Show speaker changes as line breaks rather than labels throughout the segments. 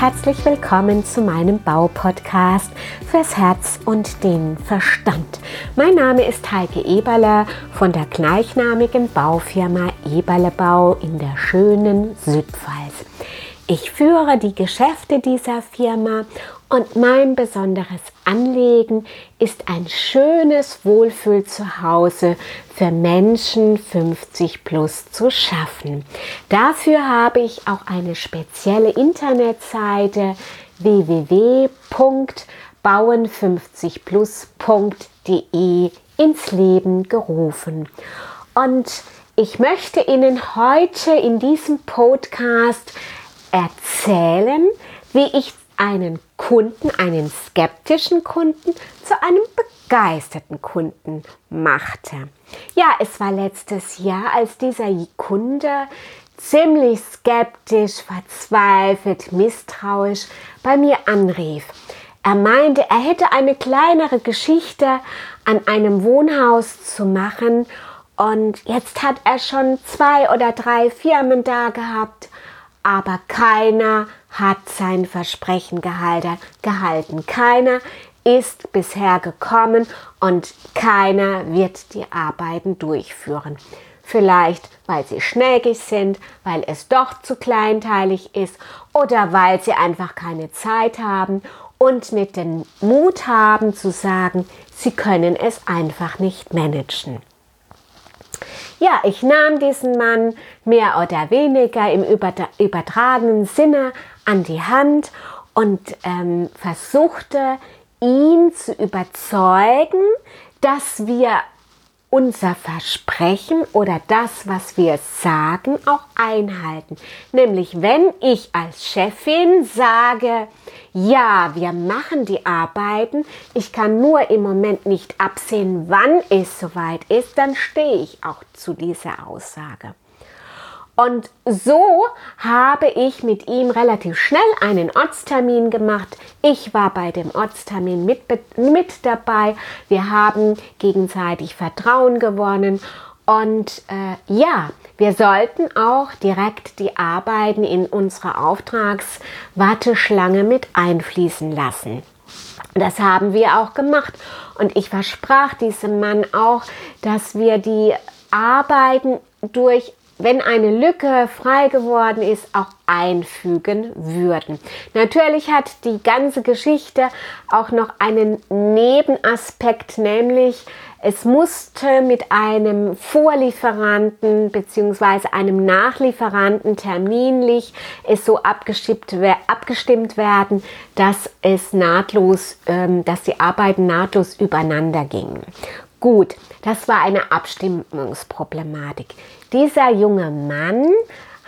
herzlich willkommen zu meinem Baupodcast fürs Herz und den Verstand. Mein Name ist Heike Eberle von der gleichnamigen Baufirma Eberle Bau in der schönen Südpfalz. Ich führe die Geschäfte dieser Firma und mein besonderes Anliegen ist ein schönes Wohlfühlzuhause für Menschen 50 plus zu schaffen. Dafür habe ich auch eine spezielle Internetseite www.bauen50plus.de ins Leben gerufen. Und ich möchte Ihnen heute in diesem Podcast erzählen, wie ich einen Kunden, einen skeptischen Kunden zu einem begeisterten Kunden machte. Ja, es war letztes Jahr, als dieser Kunde ziemlich skeptisch, verzweifelt, misstrauisch bei mir anrief. Er meinte, er hätte eine kleinere Geschichte an einem Wohnhaus zu machen und jetzt hat er schon zwei oder drei Firmen da gehabt aber keiner hat sein Versprechen gehalten. Keiner ist bisher gekommen und keiner wird die Arbeiten durchführen. Vielleicht, weil sie schnägig sind, weil es doch zu kleinteilig ist oder weil sie einfach keine Zeit haben und nicht den Mut haben zu sagen, sie können es einfach nicht managen. Ja, ich nahm diesen Mann mehr oder weniger im übertragenen Sinne an die Hand und ähm, versuchte ihn zu überzeugen, dass wir unser Versprechen oder das, was wir sagen, auch einhalten. Nämlich, wenn ich als Chefin sage, ja, wir machen die Arbeiten, ich kann nur im Moment nicht absehen, wann es soweit ist, dann stehe ich auch zu dieser Aussage. Und so habe ich mit ihm relativ schnell einen Ortstermin gemacht. Ich war bei dem Ortstermin mit, mit dabei. Wir haben gegenseitig Vertrauen gewonnen. Und äh, ja, wir sollten auch direkt die Arbeiten in unsere Auftragswarteschlange mit einfließen lassen. Das haben wir auch gemacht. Und ich versprach diesem Mann auch, dass wir die Arbeiten durch wenn eine Lücke frei geworden ist, auch einfügen würden. Natürlich hat die ganze Geschichte auch noch einen Nebenaspekt, nämlich es musste mit einem Vorlieferanten bzw. einem Nachlieferanten terminlich es so abgestimmt, abgestimmt werden, dass es nahtlos, ähm, dass die Arbeiten nahtlos übereinander gingen. Gut, das war eine Abstimmungsproblematik. Dieser junge Mann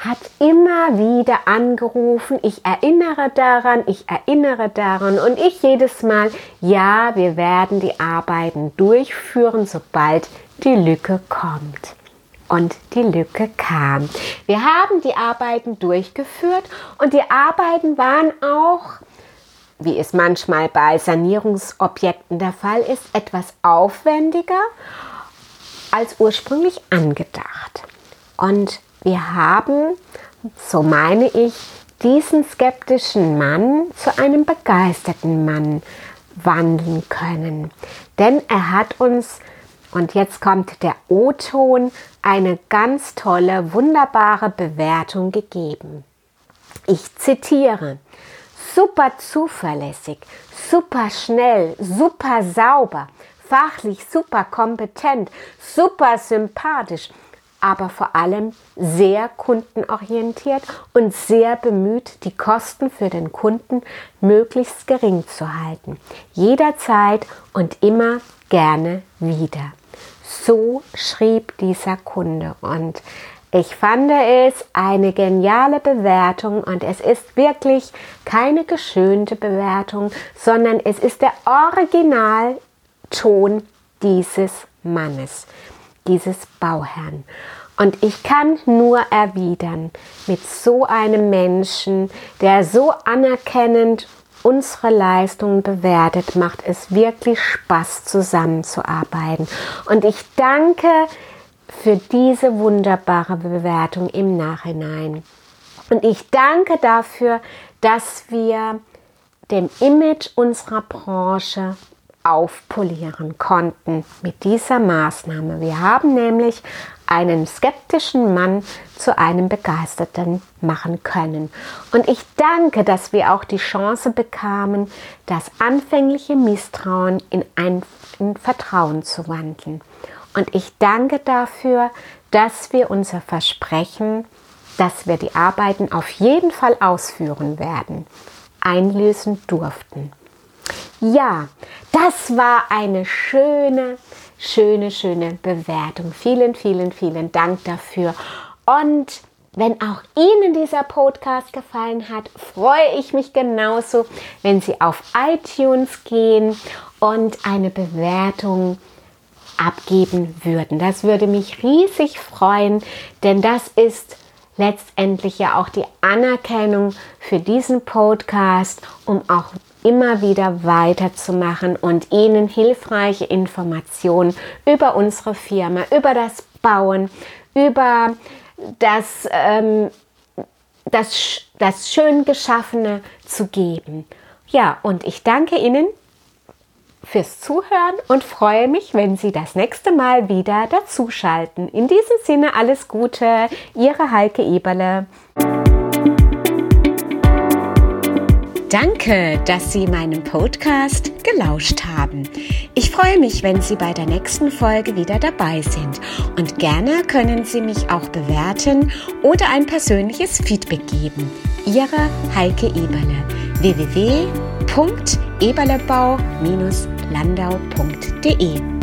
hat immer wieder angerufen, ich erinnere daran, ich erinnere daran und ich jedes Mal, ja, wir werden die Arbeiten durchführen, sobald die Lücke kommt. Und die Lücke kam. Wir haben die Arbeiten durchgeführt und die Arbeiten waren auch wie es manchmal bei Sanierungsobjekten der Fall ist, etwas aufwendiger als ursprünglich angedacht. Und wir haben, so meine ich, diesen skeptischen Mann zu einem begeisterten Mann wandeln können. Denn er hat uns, und jetzt kommt der O-Ton, eine ganz tolle, wunderbare Bewertung gegeben. Ich zitiere, super zuverlässig, super schnell, super sauber, fachlich super kompetent, super sympathisch, aber vor allem sehr kundenorientiert und sehr bemüht, die Kosten für den Kunden möglichst gering zu halten. Jederzeit und immer gerne wieder. So schrieb dieser Kunde und ich fand es eine geniale Bewertung und es ist wirklich keine geschönte Bewertung, sondern es ist der Originalton dieses Mannes, dieses Bauherrn. Und ich kann nur erwidern, mit so einem Menschen, der so anerkennend unsere Leistungen bewertet, macht es wirklich Spaß zusammenzuarbeiten. Und ich danke für diese wunderbare Bewertung im Nachhinein. Und ich danke dafür, dass wir dem Image unserer Branche aufpolieren konnten mit dieser Maßnahme. Wir haben nämlich einen skeptischen Mann zu einem begeisterten machen können. Und ich danke, dass wir auch die Chance bekamen, das anfängliche Misstrauen in ein in Vertrauen zu wandeln. Und ich danke dafür, dass wir unser Versprechen, dass wir die Arbeiten auf jeden Fall ausführen werden, einlösen durften. Ja, das war eine schöne, schöne, schöne Bewertung. Vielen, vielen, vielen Dank dafür. Und wenn auch Ihnen dieser Podcast gefallen hat, freue ich mich genauso, wenn Sie auf iTunes gehen und eine Bewertung abgeben würden. Das würde mich riesig freuen, denn das ist letztendlich ja auch die Anerkennung für diesen Podcast, um auch immer wieder weiterzumachen und Ihnen hilfreiche Informationen über unsere Firma, über das Bauen, über das, ähm, das, das schön geschaffene zu geben. Ja, und ich danke Ihnen fürs Zuhören und freue mich, wenn Sie das nächste Mal wieder dazuschalten. In diesem Sinne alles Gute, Ihre Heike Eberle. Danke, dass Sie meinem Podcast gelauscht haben. Ich freue mich, wenn Sie bei der nächsten Folge wieder dabei sind. Und gerne können Sie mich auch bewerten oder ein persönliches Feedback geben. Ihre Heike Eberle. www.eberlebau-landau.de